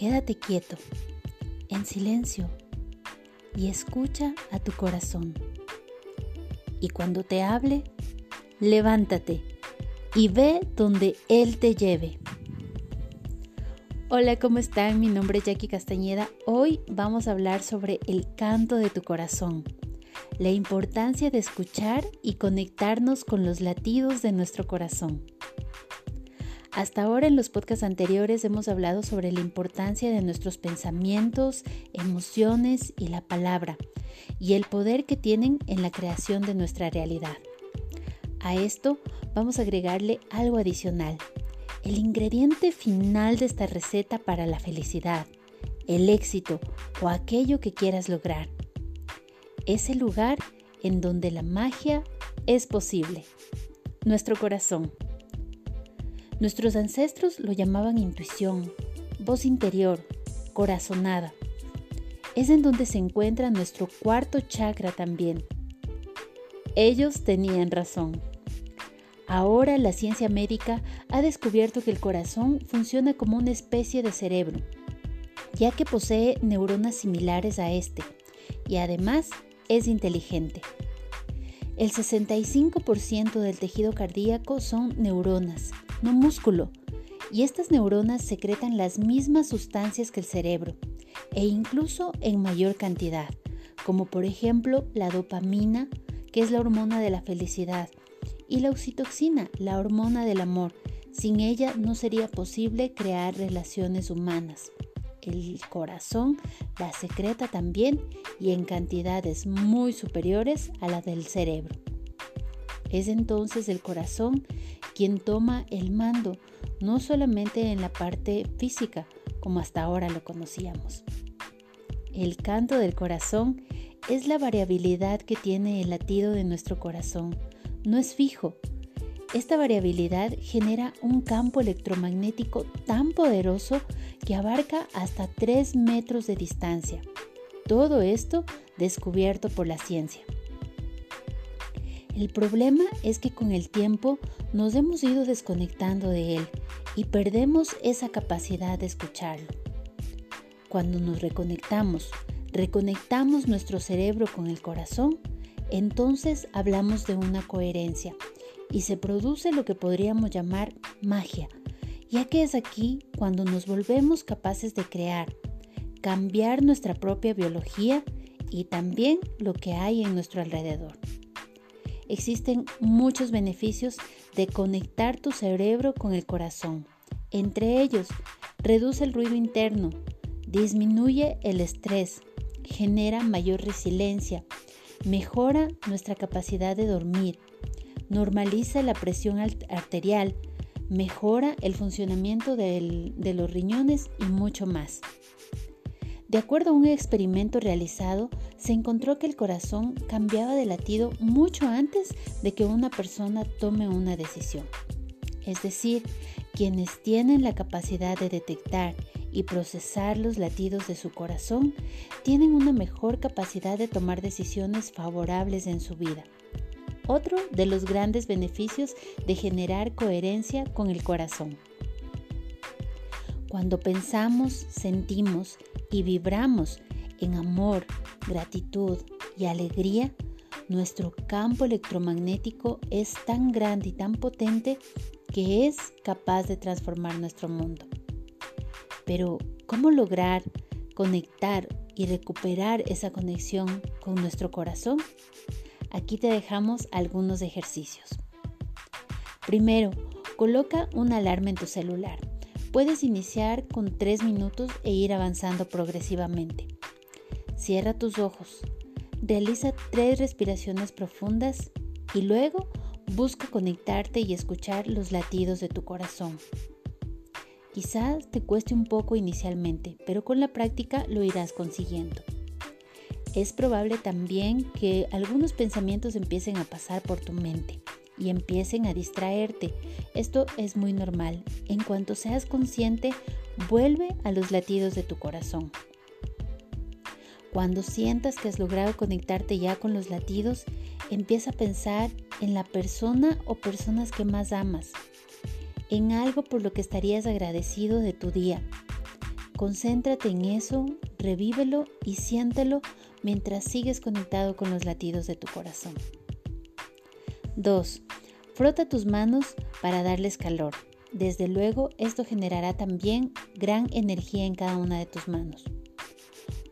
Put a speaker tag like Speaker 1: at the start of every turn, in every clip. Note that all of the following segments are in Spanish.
Speaker 1: Quédate quieto, en silencio, y escucha a tu corazón. Y cuando te hable, levántate y ve donde Él te lleve. Hola, ¿cómo están? Mi nombre es Jackie Castañeda. Hoy vamos a hablar sobre el canto de tu corazón, la importancia de escuchar y conectarnos con los latidos de nuestro corazón. Hasta ahora en los podcasts anteriores hemos hablado sobre la importancia de nuestros pensamientos, emociones y la palabra, y el poder que tienen en la creación de nuestra realidad. A esto vamos a agregarle algo adicional, el ingrediente final de esta receta para la felicidad, el éxito o aquello que quieras lograr. Es el lugar en donde la magia es posible, nuestro corazón. Nuestros ancestros lo llamaban intuición, voz interior, corazonada. Es en donde se encuentra nuestro cuarto chakra también. Ellos tenían razón. Ahora la ciencia médica ha descubierto que el corazón funciona como una especie de cerebro, ya que posee neuronas similares a este y además es inteligente. El 65% del tejido cardíaco son neuronas, no músculo, y estas neuronas secretan las mismas sustancias que el cerebro, e incluso en mayor cantidad, como por ejemplo la dopamina, que es la hormona de la felicidad, y la oxitoxina, la hormona del amor. Sin ella no sería posible crear relaciones humanas. El corazón la secreta también y en cantidades muy superiores a la del cerebro. Es entonces el corazón quien toma el mando, no solamente en la parte física, como hasta ahora lo conocíamos. El canto del corazón es la variabilidad que tiene el latido de nuestro corazón no es fijo. Esta variabilidad genera un campo electromagnético tan poderoso que abarca hasta 3 metros de distancia. Todo esto descubierto por la ciencia. El problema es que con el tiempo nos hemos ido desconectando de él y perdemos esa capacidad de escucharlo. Cuando nos reconectamos, reconectamos nuestro cerebro con el corazón, entonces hablamos de una coherencia y se produce lo que podríamos llamar magia, ya que es aquí cuando nos volvemos capaces de crear, cambiar nuestra propia biología y también lo que hay en nuestro alrededor. Existen muchos beneficios de conectar tu cerebro con el corazón. Entre ellos, reduce el ruido interno, disminuye el estrés, genera mayor resiliencia, mejora nuestra capacidad de dormir, normaliza la presión arterial, mejora el funcionamiento de los riñones y mucho más. De acuerdo a un experimento realizado, se encontró que el corazón cambiaba de latido mucho antes de que una persona tome una decisión. Es decir, quienes tienen la capacidad de detectar y procesar los latidos de su corazón tienen una mejor capacidad de tomar decisiones favorables en su vida. Otro de los grandes beneficios de generar coherencia con el corazón. Cuando pensamos, sentimos y vibramos en amor, gratitud y alegría, nuestro campo electromagnético es tan grande y tan potente que es capaz de transformar nuestro mundo. Pero, ¿cómo lograr conectar y recuperar esa conexión con nuestro corazón? Aquí te dejamos algunos ejercicios. Primero, coloca una alarma en tu celular. Puedes iniciar con 3 minutos e ir avanzando progresivamente. Cierra tus ojos, realiza tres respiraciones profundas y luego busca conectarte y escuchar los latidos de tu corazón. Quizás te cueste un poco inicialmente, pero con la práctica lo irás consiguiendo. Es probable también que algunos pensamientos empiecen a pasar por tu mente y empiecen a distraerte. Esto es muy normal. En cuanto seas consciente, vuelve a los latidos de tu corazón. Cuando sientas que has logrado conectarte ya con los latidos, empieza a pensar en la persona o personas que más amas en algo por lo que estarías agradecido de tu día. Concéntrate en eso, revívelo y siéntelo mientras sigues conectado con los latidos de tu corazón. 2. Frota tus manos para darles calor. Desde luego, esto generará también gran energía en cada una de tus manos.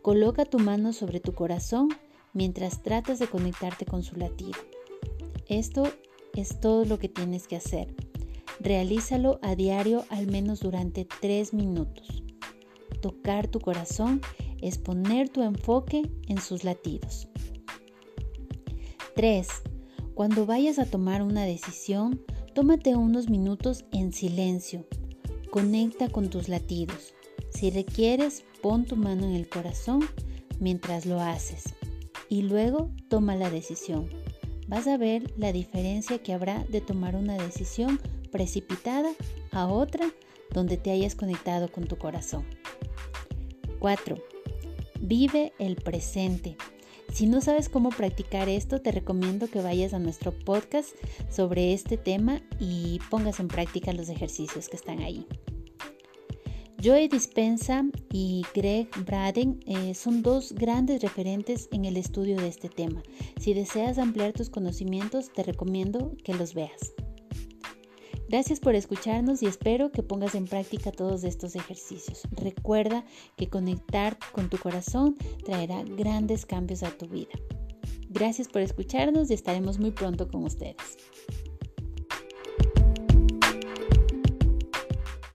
Speaker 1: Coloca tu mano sobre tu corazón mientras tratas de conectarte con su latido. Esto es todo lo que tienes que hacer. Realízalo a diario al menos durante 3 minutos. Tocar tu corazón es poner tu enfoque en sus latidos. 3. Cuando vayas a tomar una decisión, tómate unos minutos en silencio. Conecta con tus latidos. Si requieres, pon tu mano en el corazón mientras lo haces y luego toma la decisión. Vas a ver la diferencia que habrá de tomar una decisión precipitada a otra donde te hayas conectado con tu corazón. 4. Vive el presente. Si no sabes cómo practicar esto, te recomiendo que vayas a nuestro podcast sobre este tema y pongas en práctica los ejercicios que están ahí. Joey Dispensa y Greg Braden eh, son dos grandes referentes en el estudio de este tema. Si deseas ampliar tus conocimientos, te recomiendo que los veas. Gracias por escucharnos y espero que pongas en práctica todos estos ejercicios. Recuerda que conectar con tu corazón traerá grandes cambios a tu vida. Gracias por escucharnos y estaremos muy pronto con ustedes.